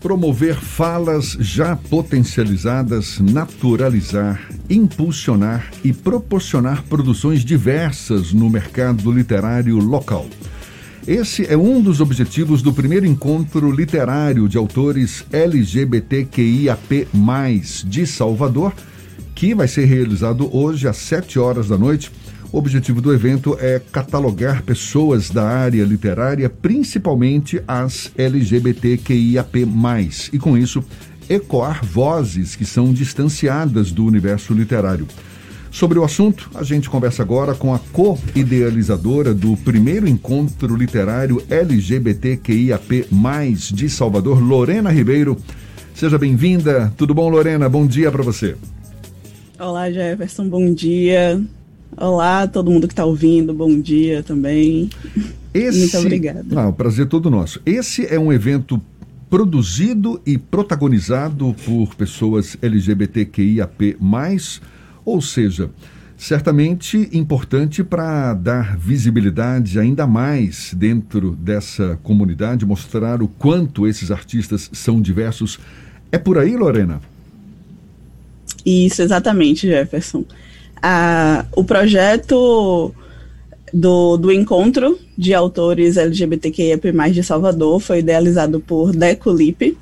Promover falas já potencializadas, naturalizar, impulsionar e proporcionar produções diversas no mercado literário local. Esse é um dos objetivos do primeiro encontro literário de autores LGBTQIAP+, de Salvador, que vai ser realizado hoje às 7 horas da noite o objetivo do evento é catalogar pessoas da área literária, principalmente as LGBTQIAP+, e com isso ecoar vozes que são distanciadas do universo literário. Sobre o assunto, a gente conversa agora com a co-idealizadora do primeiro encontro literário LGBTQIAP+, de Salvador, Lorena Ribeiro. Seja bem-vinda. Tudo bom, Lorena? Bom dia para você. Olá, Jefferson. Bom dia. Olá, todo mundo que está ouvindo, bom dia também. Esse... Muito obrigada. Ah, o prazer é todo nosso. Esse é um evento produzido e protagonizado por pessoas LGBTQIAP+, ou seja, certamente importante para dar visibilidade ainda mais dentro dessa comunidade, mostrar o quanto esses artistas são diversos. É por aí, Lorena? Isso, exatamente, Jefferson a, o projeto do, do encontro de autores LGBTQIA+ de Salvador foi idealizado por Deco Lipe,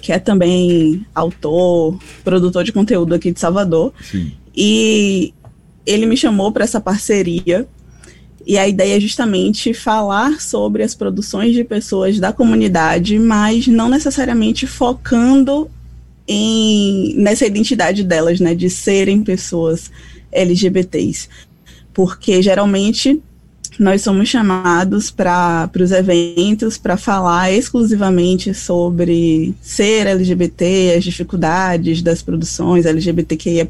que é também autor, produtor de conteúdo aqui de Salvador. Sim. E ele me chamou para essa parceria. E a ideia é justamente falar sobre as produções de pessoas da comunidade, mas não necessariamente focando em, nessa identidade delas, né, de serem pessoas LGBTs, porque geralmente nós somos chamados para os eventos para falar exclusivamente sobre ser LGBT, as dificuldades das produções LGBTQIA+,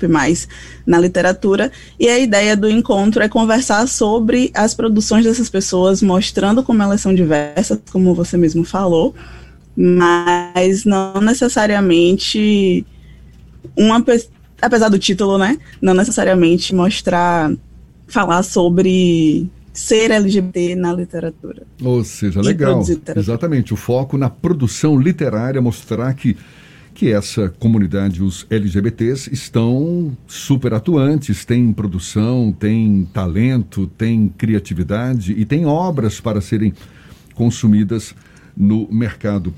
na literatura, e a ideia do encontro é conversar sobre as produções dessas pessoas, mostrando como elas são diversas, como você mesmo falou, mas não necessariamente uma pessoa apesar do título, né, não necessariamente mostrar, falar sobre ser LGBT na literatura. Ou seja, legal. Exatamente, o foco na produção literária, mostrar que que essa comunidade, os LGBTs, estão super atuantes, têm produção, têm talento, têm criatividade e têm obras para serem consumidas no mercado.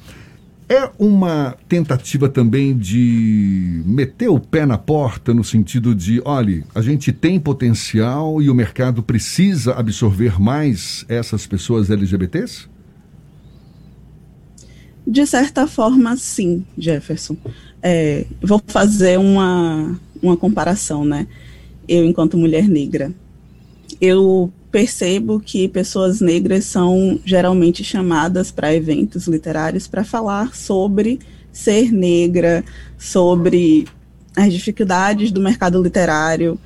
É uma tentativa também de meter o pé na porta no sentido de, olhe, a gente tem potencial e o mercado precisa absorver mais essas pessoas LGBTs? De certa forma, sim, Jefferson. É, vou fazer uma, uma comparação, né? Eu, enquanto mulher negra, eu percebo que pessoas negras são geralmente chamadas para eventos literários para falar sobre ser negra, sobre as dificuldades do mercado literário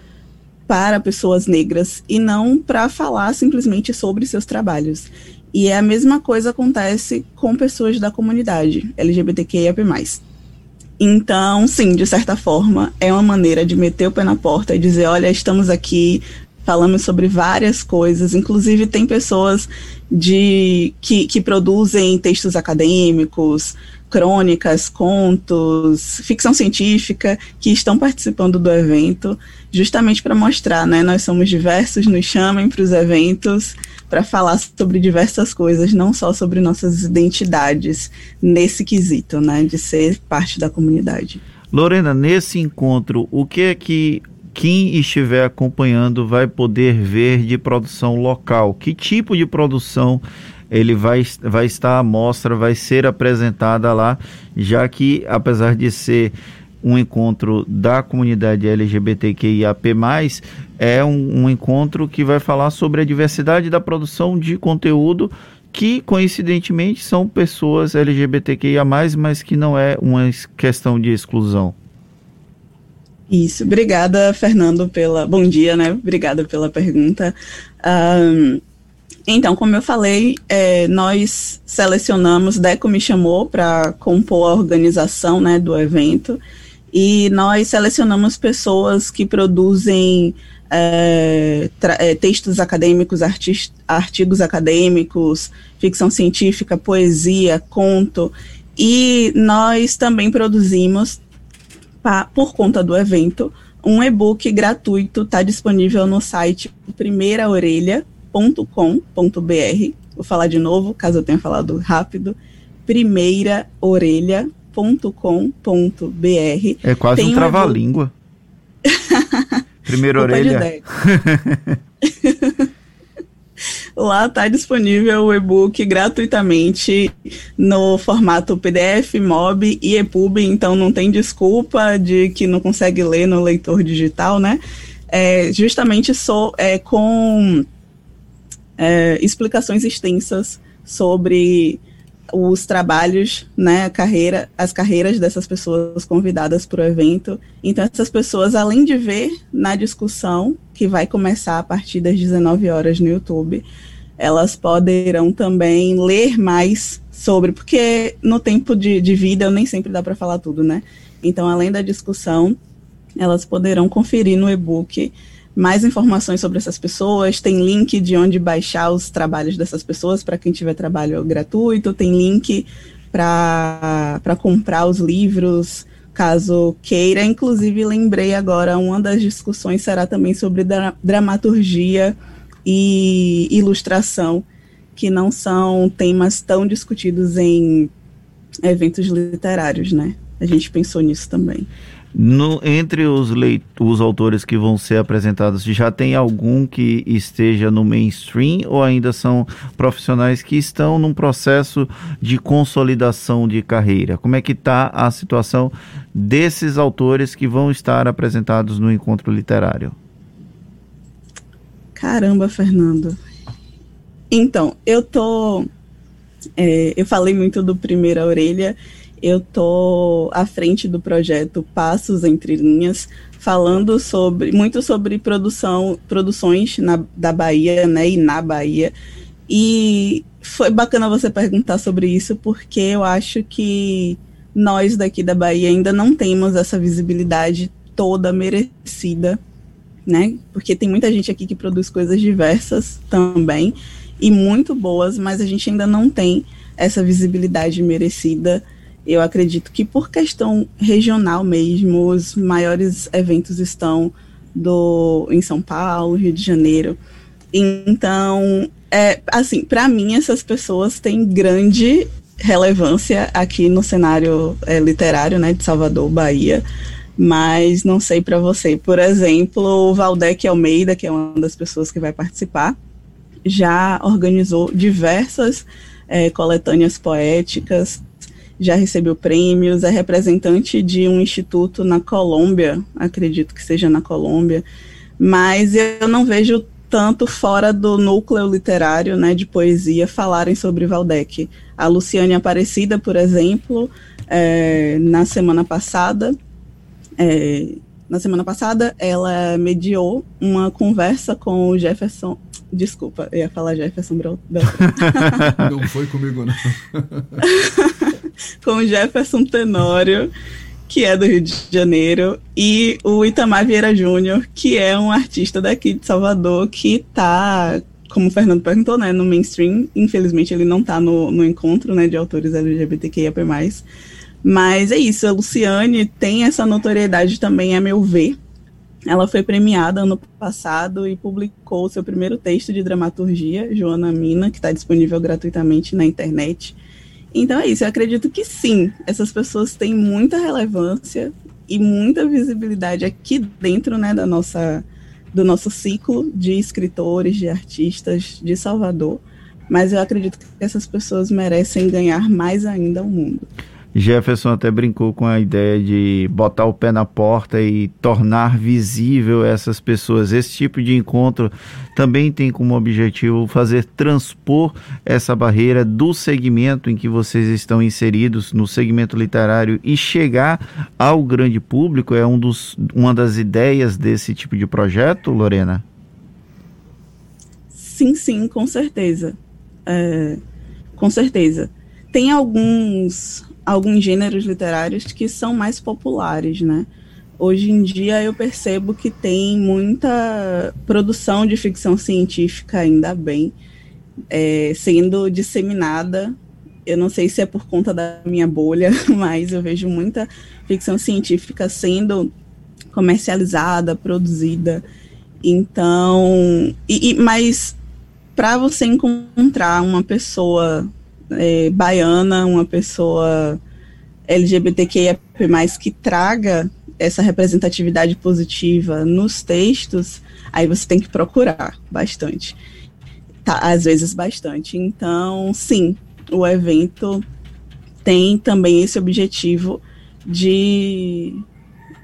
para pessoas negras e não para falar simplesmente sobre seus trabalhos. E é a mesma coisa acontece com pessoas da comunidade LGBTQIA+. Então, sim, de certa forma, é uma maneira de meter o pé na porta e dizer, olha, estamos aqui, falamos sobre várias coisas, inclusive tem pessoas de que, que produzem textos acadêmicos, crônicas, contos, ficção científica, que estão participando do evento, justamente para mostrar, né? Nós somos diversos, nos chamem para os eventos para falar sobre diversas coisas, não só sobre nossas identidades nesse quesito, né? De ser parte da comunidade. Lorena, nesse encontro, o que é que quem estiver acompanhando vai poder ver de produção local. Que tipo de produção ele vai, vai estar à mostra, vai ser apresentada lá, já que, apesar de ser um encontro da comunidade LGBTQIAP+, é um, um encontro que vai falar sobre a diversidade da produção de conteúdo que coincidentemente são pessoas LGBTQIA+, mas que não é uma questão de exclusão. Isso, obrigada, Fernando, pela. Bom dia, né? Obrigada pela pergunta. Um, então, como eu falei, é, nós selecionamos, Deco me chamou para compor a organização né, do evento, e nós selecionamos pessoas que produzem é, é, textos acadêmicos, artigos acadêmicos, ficção científica, poesia, conto, E nós também produzimos, por conta do evento, um e-book gratuito, está disponível no site primeiraorelha.com.br. Vou falar de novo, caso eu tenha falado rápido. primeiraorelha.com.br. É quase Tem um trava-língua. Primeira orelha. Lá está disponível o e-book gratuitamente no formato PDF, MOB e EPUB, então não tem desculpa de que não consegue ler no leitor digital, né? É, justamente so, é, com é, explicações extensas sobre os trabalhos, né, a carreira, as carreiras dessas pessoas convidadas para o evento. Então, essas pessoas, além de ver na discussão, que vai começar a partir das 19 horas no YouTube, elas poderão também ler mais sobre, porque no tempo de, de vida nem sempre dá para falar tudo, né? Então, além da discussão, elas poderão conferir no e-book mais informações sobre essas pessoas, tem link de onde baixar os trabalhos dessas pessoas para quem tiver trabalho gratuito, tem link para comprar os livros, caso queira. Inclusive, lembrei agora, uma das discussões será também sobre dra dramaturgia e ilustração, que não são temas tão discutidos em eventos literários, né? A gente pensou nisso também. No, entre os, leit os autores que vão ser apresentados, já tem algum que esteja no mainstream ou ainda são profissionais que estão num processo de consolidação de carreira? Como é que está a situação desses autores que vão estar apresentados no encontro literário? Caramba, Fernando. Então, eu tô. É, eu falei muito do Primeira Orelha eu tô à frente do projeto Passos Entre Linhas, falando sobre muito sobre produção, produções na, da Bahia, né, e na Bahia. E foi bacana você perguntar sobre isso, porque eu acho que nós daqui da Bahia ainda não temos essa visibilidade toda merecida, né? Porque tem muita gente aqui que produz coisas diversas também e muito boas, mas a gente ainda não tem essa visibilidade merecida eu acredito que por questão regional mesmo, os maiores eventos estão do em São Paulo, Rio de Janeiro. Então, é, assim, para mim essas pessoas têm grande relevância aqui no cenário é, literário, né, de Salvador, Bahia. Mas não sei para você. Por exemplo, o Valdec Almeida, que é uma das pessoas que vai participar, já organizou diversas é, coletâneas poéticas, já recebeu prêmios, é representante de um instituto na Colômbia, acredito que seja na Colômbia, mas eu não vejo tanto fora do núcleo literário, né, de poesia, falarem sobre Valdec. A Luciane Aparecida, por exemplo, é, na semana passada, é, na semana passada, ela mediou uma conversa com o Jefferson. Desculpa, eu ia falar Jefferson Beltrão. Não foi comigo, não. com Jefferson Tenório, que é do Rio de Janeiro, e o Itamar Vieira Júnior, que é um artista daqui de Salvador, que está, como o Fernando perguntou, né, no mainstream. Infelizmente ele não está no, no encontro né, de autores LGBTQIAP+. Mas é isso, a Luciane tem essa notoriedade também, a meu ver. Ela foi premiada ano passado e publicou seu primeiro texto de dramaturgia, Joana Mina, que está disponível gratuitamente na internet. Então é isso, eu acredito que sim, essas pessoas têm muita relevância e muita visibilidade aqui dentro né, da nossa, do nosso ciclo de escritores, de artistas de Salvador, mas eu acredito que essas pessoas merecem ganhar mais ainda o mundo. Jefferson até brincou com a ideia de botar o pé na porta e tornar visível essas pessoas. Esse tipo de encontro também tem como objetivo fazer transpor essa barreira do segmento em que vocês estão inseridos, no segmento literário, e chegar ao grande público. É um dos, uma das ideias desse tipo de projeto, Lorena? Sim, sim, com certeza. É, com certeza. Tem alguns alguns gêneros literários que são mais populares, né? Hoje em dia eu percebo que tem muita produção de ficção científica, ainda bem, é, sendo disseminada eu não sei se é por conta da minha bolha, mas eu vejo muita ficção científica sendo comercializada, produzida. Então, e, e mas para você encontrar uma pessoa é, baiana, uma pessoa LGBTQIA+, que traga essa representatividade positiva nos textos, aí você tem que procurar bastante. Tá, às vezes bastante. Então, sim, o evento tem também esse objetivo de,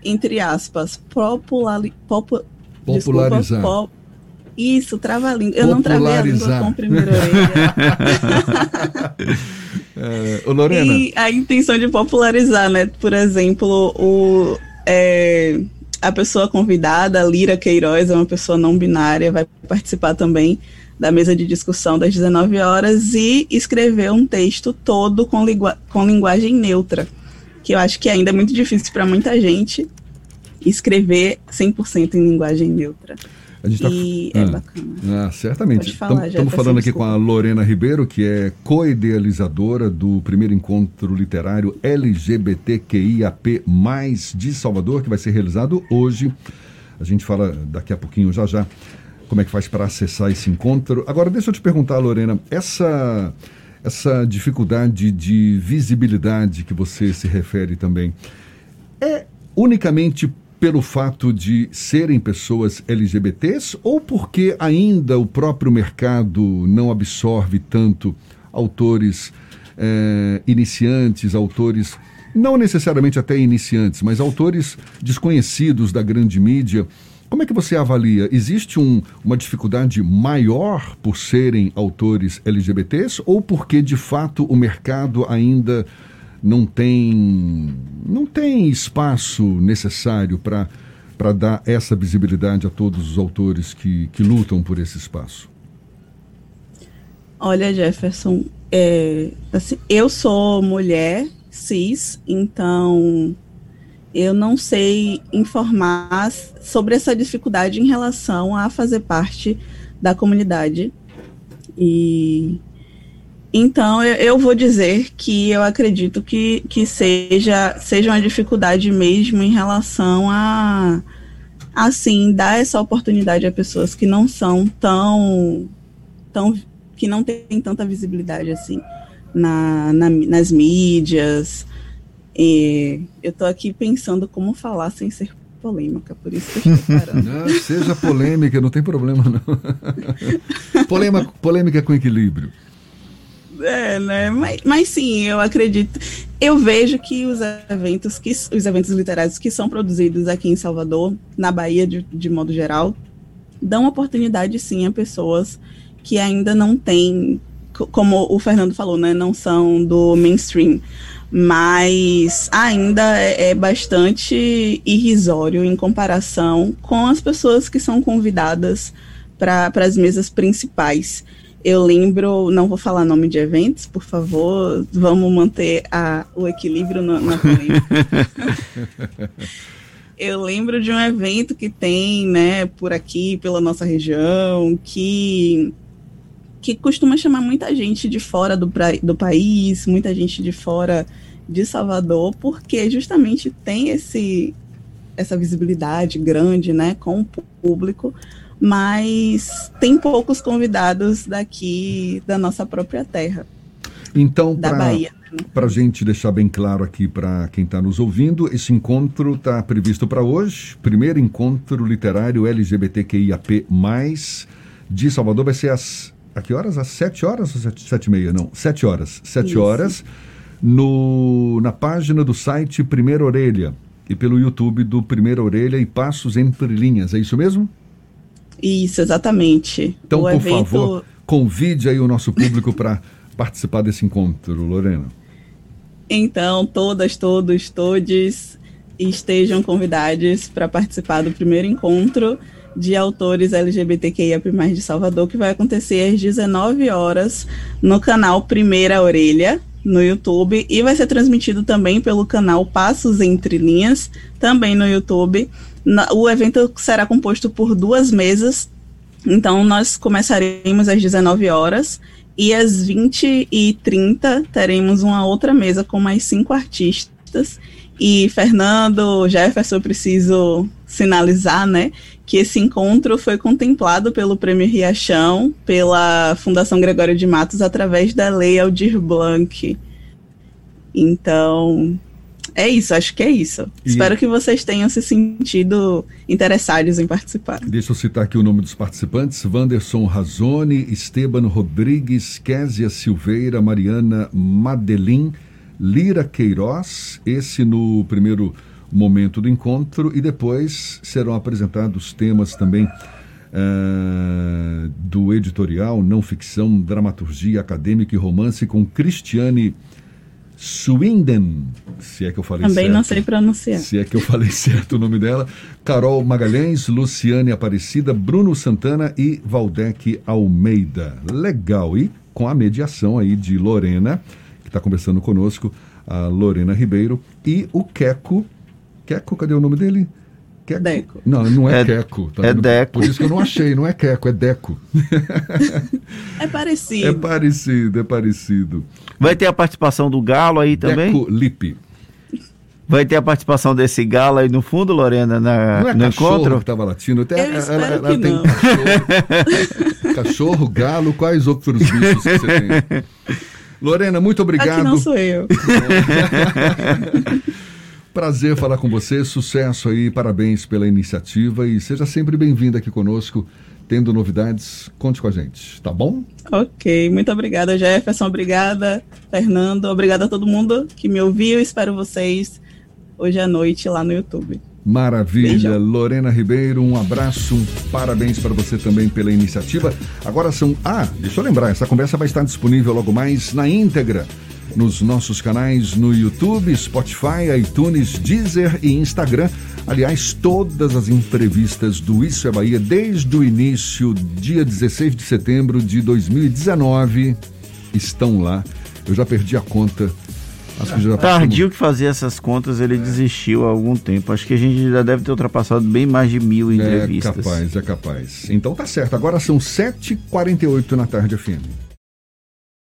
entre aspas, populari, popu, popularizar. Desculpa, isso, trava a língua. Eu não travei a língua com a primeira orelha. é, Lorena. E a intenção de popularizar, né? Por exemplo, o, é, a pessoa convidada, Lira Queiroz, é uma pessoa não binária, vai participar também da mesa de discussão das 19 horas e escrever um texto todo com, com linguagem neutra, que eu acho que ainda é muito difícil para muita gente escrever 100% em linguagem neutra. Tá... E é ah, bacana. Ah, certamente. Estamos falando aqui com a Lorena Ribeiro, que é co-idealizadora do primeiro encontro literário LGBTQIAP+, de Salvador, que vai ser realizado hoje. A gente fala daqui a pouquinho, já já, como é que faz para acessar esse encontro. Agora, deixa eu te perguntar, Lorena, essa, essa dificuldade de visibilidade que você se refere também, é unicamente pelo fato de serem pessoas LGBTs ou porque ainda o próprio mercado não absorve tanto autores é, iniciantes, autores, não necessariamente até iniciantes, mas autores desconhecidos da grande mídia? Como é que você avalia? Existe um, uma dificuldade maior por serem autores LGBTs ou porque de fato o mercado ainda não tem, não tem espaço necessário para para dar essa visibilidade a todos os autores que, que lutam por esse espaço? Olha, Jefferson, é, assim, eu sou mulher cis, então eu não sei informar sobre essa dificuldade em relação a fazer parte da comunidade. E então, eu, eu, vou dizer que eu acredito que, que seja, seja uma dificuldade mesmo em relação a, assim, dar essa oportunidade a pessoas que não são tão, tão que não têm tanta visibilidade, assim, na, na nas mídias. E eu estou aqui pensando como falar sem ser polêmica, por isso que eu estou parando. Não, seja polêmica, não tem problema, não. polêmica, polêmica com equilíbrio. É, né? Mas, mas sim, eu acredito. Eu vejo que os eventos, que os eventos literários que são produzidos aqui em Salvador, na Bahia de, de modo geral, dão oportunidade sim a pessoas que ainda não têm, como o Fernando falou, né? Não são do mainstream. Mas ainda é, é bastante irrisório em comparação com as pessoas que são convidadas para as mesas principais. Eu lembro, não vou falar nome de eventos, por favor, vamos manter a, o equilíbrio na, na Eu lembro de um evento que tem, né, por aqui, pela nossa região, que que costuma chamar muita gente de fora do, do país, muita gente de fora de Salvador, porque justamente tem esse essa visibilidade grande, né, com o público, mas tem poucos convidados daqui da nossa própria terra. Então, da pra, Bahia. Para a gente deixar bem claro aqui para quem está nos ouvindo, esse encontro está previsto para hoje, primeiro encontro literário LGBTQIAP+, de Salvador, vai ser às, a que horas? Às sete horas ou sete, sete e meia? Não, sete horas. Sete Isso. horas, no, na página do site Primeira Orelha e pelo YouTube do Primeira Orelha e Passos Entre Linhas, é isso mesmo? Isso, exatamente. Então, o por evento... favor, convide aí o nosso público para participar desse encontro, Lorena. Então, todas, todos, todes estejam convidados para participar do primeiro encontro de autores LGBTQIA+ de Salvador, que vai acontecer às 19 horas no canal Primeira Orelha, no YouTube, e vai ser transmitido também pelo canal Passos Entre Linhas, também no YouTube. O evento será composto por duas mesas, então nós começaremos às 19 horas E às 20 e 30 teremos uma outra mesa com mais cinco artistas. E Fernando, Jefferson, eu preciso sinalizar, né, que esse encontro foi contemplado pelo Prêmio Riachão, pela Fundação Gregório de Matos, através da Lei Aldir Blanc. Então, é isso, acho que é isso. E... Espero que vocês tenham se sentido interessados em participar. Deixa eu citar aqui o nome dos participantes: Wanderson Razoni, Esteban Rodrigues, Késia Silveira, Mariana Madelin, Lira Queiroz, esse no primeiro momento do encontro, e depois serão apresentados temas também uh, do editorial, não ficção, dramaturgia acadêmica e romance com Cristiane Swinden, se é que eu falei Também certo. não sei pronunciar. Se é que eu falei certo o nome dela. Carol Magalhães, Luciane Aparecida, Bruno Santana e Valdec Almeida. Legal. E com a mediação aí de Lorena, que está conversando conosco, a Lorena Ribeiro, e o Queco. Queco, cadê o nome dele? Queco? Deco. Não, não é, é Queco. Tá é vendo? Deco. Por isso que eu não achei, não é Queco, é Deco. é parecido. É parecido, é parecido. Vai ter a participação do Galo aí também? Deco Lipe. Vai ter a participação desse galo aí no fundo, Lorena, na, não é no encontro? que estava latindo. Até, Eu ela, ela, ela tem cachorro, cachorro, galo, quais outros bichos que você tem? Lorena, muito obrigado. Aqui não sou eu. Prazer falar com você, sucesso aí, parabéns pela iniciativa e seja sempre bem-vindo aqui conosco. Tendo novidades, conte com a gente, tá bom? Ok, muito obrigada, Jefferson. Obrigada, Fernando. Obrigada a todo mundo que me ouviu. Espero vocês hoje à noite lá no YouTube. Maravilha, Beijão. Lorena Ribeiro, um abraço, um parabéns para você também pela iniciativa. Agora são. Ah, deixa eu lembrar, essa conversa vai estar disponível logo mais na íntegra nos nossos canais no YouTube, Spotify, iTunes, Deezer e Instagram. Aliás, todas as entrevistas do Isso é Bahia desde o início, dia 16 de setembro de 2019, estão lá. Eu já perdi a conta. Acho que já Tardio que fazia essas contas, ele é. desistiu há algum tempo. Acho que a gente já deve ter ultrapassado bem mais de mil entrevistas. É capaz, é capaz. Então tá certo. Agora são 7h48 na tarde, FM.